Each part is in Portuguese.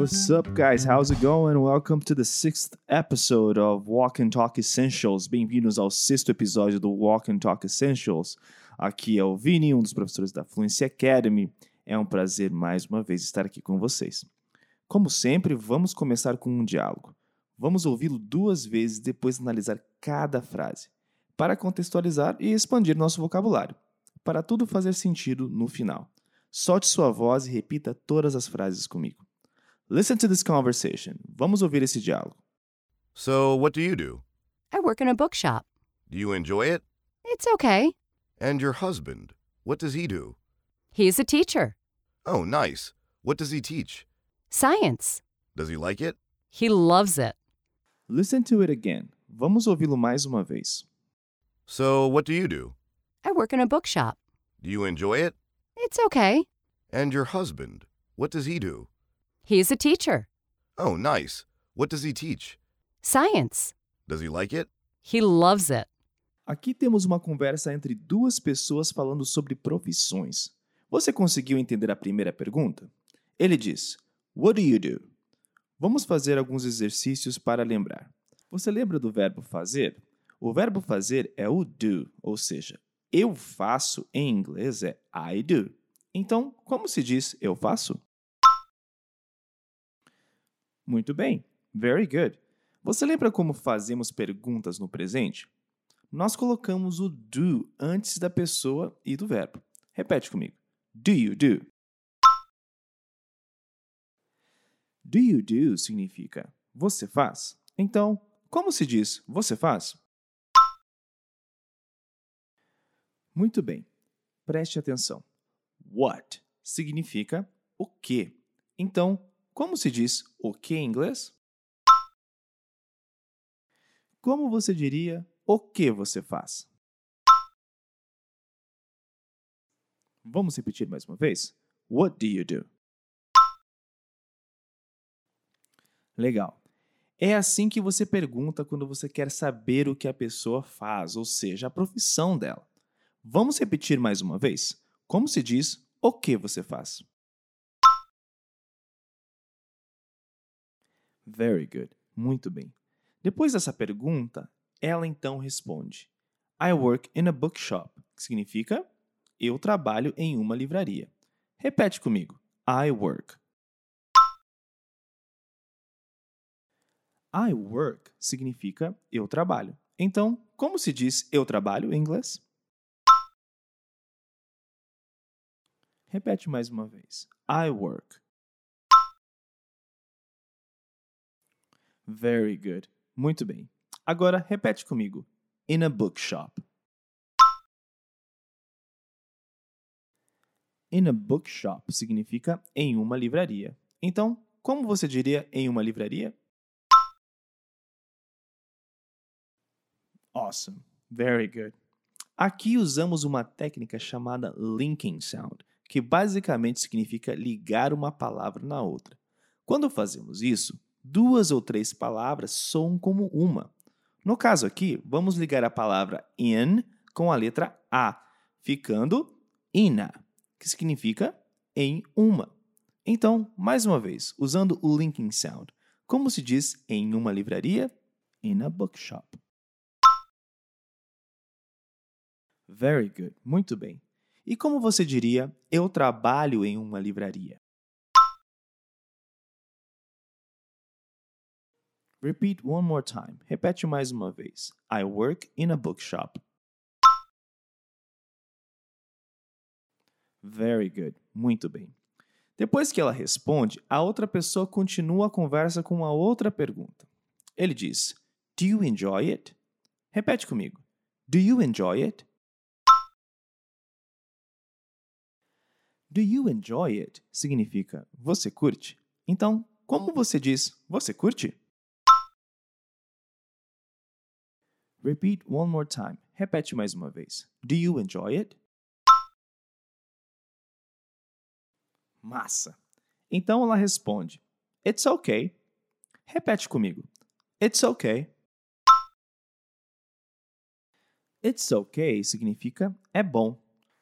What's up, guys? How's it going? Welcome to the sixth episode of Walk and Talk Essentials. Bem-vindos ao sexto episódio do Walk and Talk Essentials. Aqui é o Vini, um dos professores da Fluency Academy. É um prazer mais uma vez estar aqui com vocês. Como sempre, vamos começar com um diálogo. Vamos ouvi-lo duas vezes e depois analisar cada frase, para contextualizar e expandir nosso vocabulário, para tudo fazer sentido no final. Solte sua voz e repita todas as frases comigo. Listen to this conversation. Vamos ouvir esse diálogo. So, what do you do? I work in a bookshop. Do you enjoy it? It's okay. And your husband, what does he do? He's a teacher. Oh, nice. What does he teach? Science. Does he like it? He loves it. Listen to it again. Vamos ouvi-lo mais uma vez. So, what do you do? I work in a bookshop. Do you enjoy it? It's okay. And your husband, what does he do? He's a teacher. Oh, nice. What does he teach? Science. Does he like it? He loves it. Aqui temos uma conversa entre duas pessoas falando sobre profissões. Você conseguiu entender a primeira pergunta? Ele diz: What do you do? Vamos fazer alguns exercícios para lembrar. Você lembra do verbo fazer? O verbo fazer é o do, ou seja, eu faço em inglês é I do. Então, como se diz eu faço? Muito bem. Very good. Você lembra como fazemos perguntas no presente? Nós colocamos o do antes da pessoa e do verbo. Repete comigo. Do you do? Do you do significa você faz. Então, como se diz você faz? Muito bem. Preste atenção. What significa o que. Então, como se diz o que em inglês? Como você diria o que você faz? Vamos repetir mais uma vez? What do you do? Legal. É assim que você pergunta quando você quer saber o que a pessoa faz, ou seja, a profissão dela. Vamos repetir mais uma vez? Como se diz o que você faz? Very good. Muito bem. Depois dessa pergunta, ela então responde: I work in a bookshop, que significa eu trabalho em uma livraria. Repete comigo. I work. I work significa eu trabalho. Então, como se diz eu trabalho em inglês? Repete mais uma vez. I work. Very good. Muito bem. Agora repete comigo. In a bookshop. In a bookshop significa em uma livraria. Então, como você diria em uma livraria? Awesome. Very good. Aqui usamos uma técnica chamada linking sound, que basicamente significa ligar uma palavra na outra. Quando fazemos isso, duas ou três palavras soam como uma. No caso aqui, vamos ligar a palavra in com a letra A, ficando ina, que significa em uma. Então, mais uma vez, usando o linking sound, como se diz em uma livraria? In a bookshop. Very good. Muito bem. E como você diria, eu trabalho em uma livraria? Repeat one more time. Repete mais uma vez. I work in a bookshop. Very good. Muito bem. Depois que ela responde, a outra pessoa continua a conversa com uma outra pergunta. Ele diz: Do you enjoy it? Repete comigo. Do you enjoy it? Do you enjoy it significa você curte? Então, como você diz você curte? Repeat one more time. Repete mais uma vez. Do you enjoy it? Massa. Então ela responde: It's okay. Repete comigo. It's okay. It's okay significa é bom.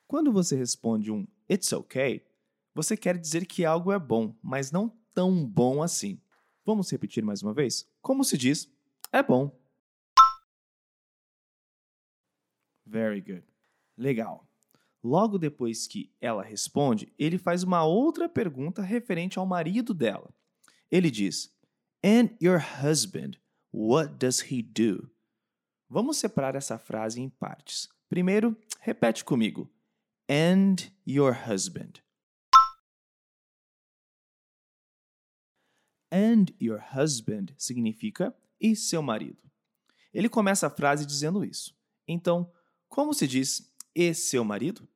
Quando você responde um It's okay, você quer dizer que algo é bom, mas não tão bom assim. Vamos repetir mais uma vez? Como se diz? É bom. Very good. Legal. Logo depois que ela responde, ele faz uma outra pergunta referente ao marido dela. Ele diz: And your husband, what does he do? Vamos separar essa frase em partes. Primeiro, repete comigo. And your husband. And your husband significa e seu marido. Ele começa a frase dizendo isso. Então, como se diz e seu marido?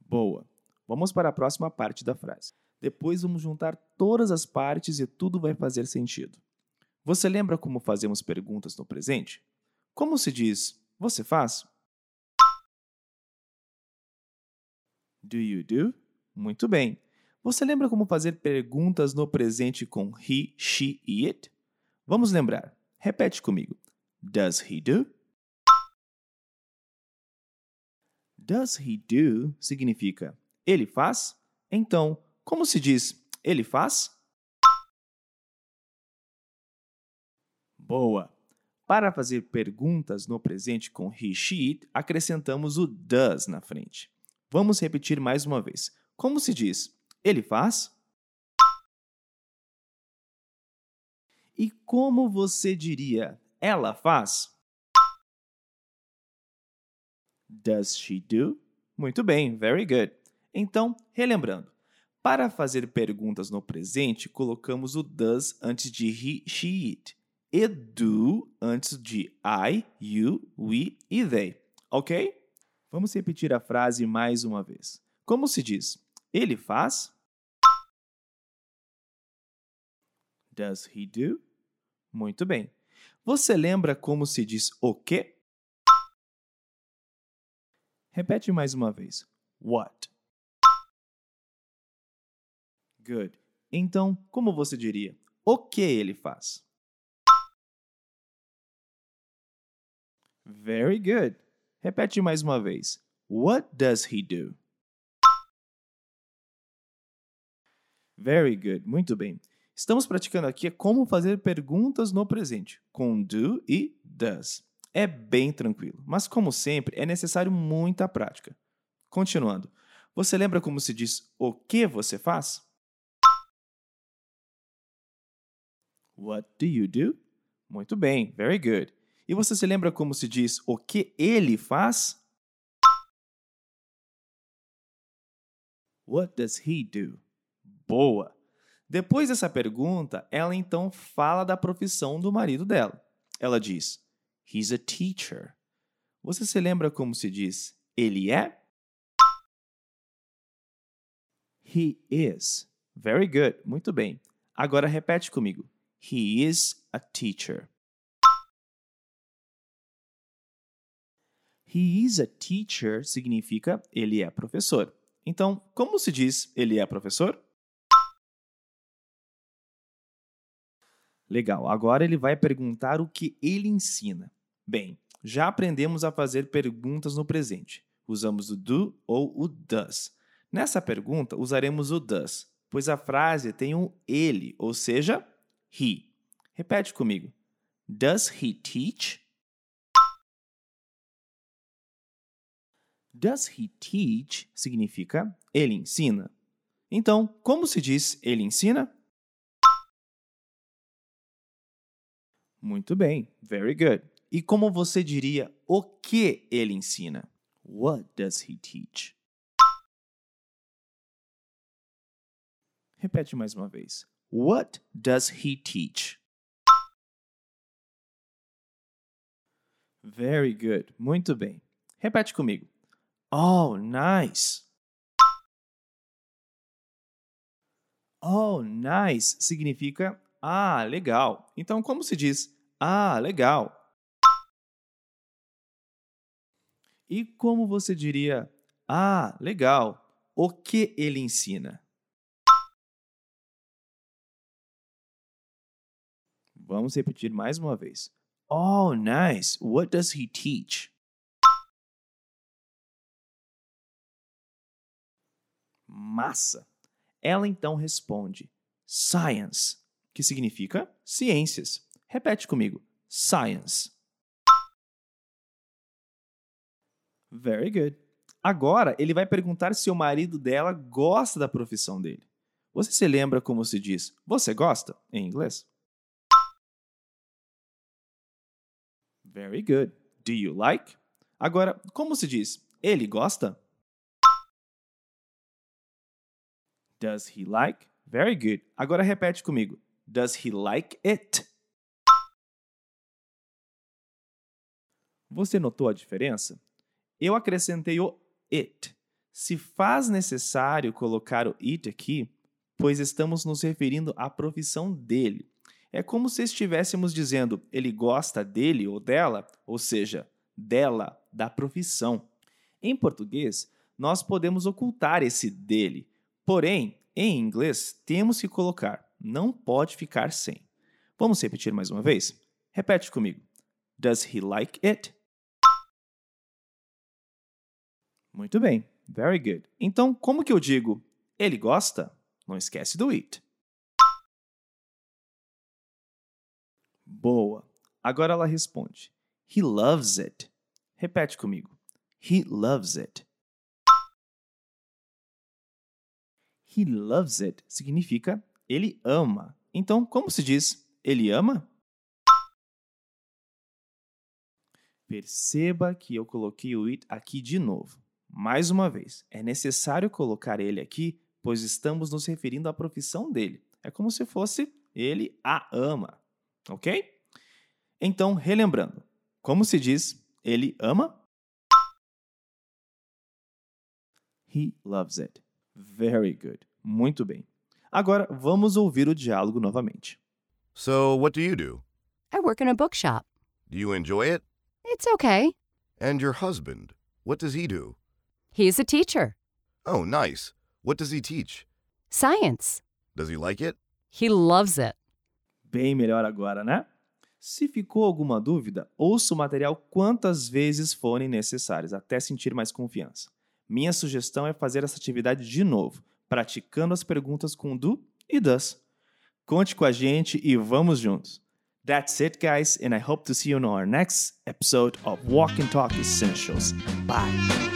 Boa. Vamos para a próxima parte da frase. Depois vamos juntar todas as partes e tudo vai fazer sentido. Você lembra como fazemos perguntas no presente? Como se diz você faz? Do you do? Muito bem. Você lembra como fazer perguntas no presente com he, she e it? Vamos lembrar. Repete comigo. Does he do? Does he do significa ele faz? Então, como se diz ele faz? Boa! Para fazer perguntas no presente com he, she, it, acrescentamos o does na frente. Vamos repetir mais uma vez. Como se diz ele faz? E como você diria ela faz? Does she do? Muito bem, very good. Então, relembrando, para fazer perguntas no presente, colocamos o does antes de he, she, it e do antes de I, you, we e they, ok? Vamos repetir a frase mais uma vez. Como se diz? Ele faz? Does he do? Muito bem. Você lembra como se diz o quê? Repete mais uma vez. What? Good. Então, como você diria? O que ele faz? Very good. Repete mais uma vez. What does he do? Very good. Muito bem. Estamos praticando aqui como fazer perguntas no presente, com do e does. É bem tranquilo, mas como sempre, é necessário muita prática. Continuando, você lembra como se diz o que você faz? What do you do? Muito bem, very good. E você se lembra como se diz o que ele faz? What does he do? Boa! Depois dessa pergunta, ela então fala da profissão do marido dela. Ela diz: He's a teacher. Você se lembra como se diz ele é? He is. Very good. Muito bem. Agora repete comigo. He is a teacher. He is a teacher significa ele é professor. Então, como se diz ele é professor? Legal, agora ele vai perguntar o que ele ensina. Bem, já aprendemos a fazer perguntas no presente. Usamos o do ou o does. Nessa pergunta, usaremos o does, pois a frase tem um ele, ou seja, he. Repete comigo. Does he teach? Does he teach significa ele ensina. Então, como se diz ele ensina? Muito bem, very good. E como você diria o que ele ensina? What does he teach? Repete mais uma vez. What does he teach? Very good. Muito bem. Repete comigo. Oh, nice. Oh, nice significa ah, legal. Então, como se diz ah, legal. E como você diria ah, legal? O que ele ensina? Vamos repetir mais uma vez. Oh, nice. What does he teach? Massa! Ela então responde: Science, que significa ciências. Repete comigo: Science. Very good. Agora ele vai perguntar se o marido dela gosta da profissão dele. Você se lembra como se diz você gosta em inglês? Very good. Do you like? Agora, como se diz ele gosta? Does he like? Very good. Agora repete comigo. Does he like it? Você notou a diferença? Eu acrescentei o it. Se faz necessário colocar o it aqui, pois estamos nos referindo à profissão dele. É como se estivéssemos dizendo ele gosta dele ou dela, ou seja, dela, da profissão. Em português, nós podemos ocultar esse dele, porém, em inglês, temos que colocar, não pode ficar sem. Vamos repetir mais uma vez? Repete comigo. Does he like it? Muito bem. Very good. Então, como que eu digo ele gosta? Não esquece do it. Boa. Agora ela responde. He loves it. Repete comigo. He loves it. He loves it significa ele ama. Então, como se diz ele ama? Perceba que eu coloquei o it aqui de novo. Mais uma vez, é necessário colocar ele aqui, pois estamos nos referindo à profissão dele. É como se fosse ele a ama, ok? Então, relembrando, como se diz ele ama? He loves it. Very good. Muito bem. Agora vamos ouvir o diálogo novamente. So, what do you do? I work in a bookshop. Do you enjoy it? It's okay. And your husband, what does he do? He's a teacher. Oh, nice. What does he teach? Science. Does he like it? He loves it. Bem melhor agora, né? Se ficou alguma dúvida, ouça o material quantas vezes forem necessárias, até sentir mais confiança. Minha sugestão é fazer essa atividade de novo, praticando as perguntas com do e does. Conte com a gente e vamos juntos. That's it, guys, and I hope to see you on our next episode of Walk and Talk Essentials. Bye.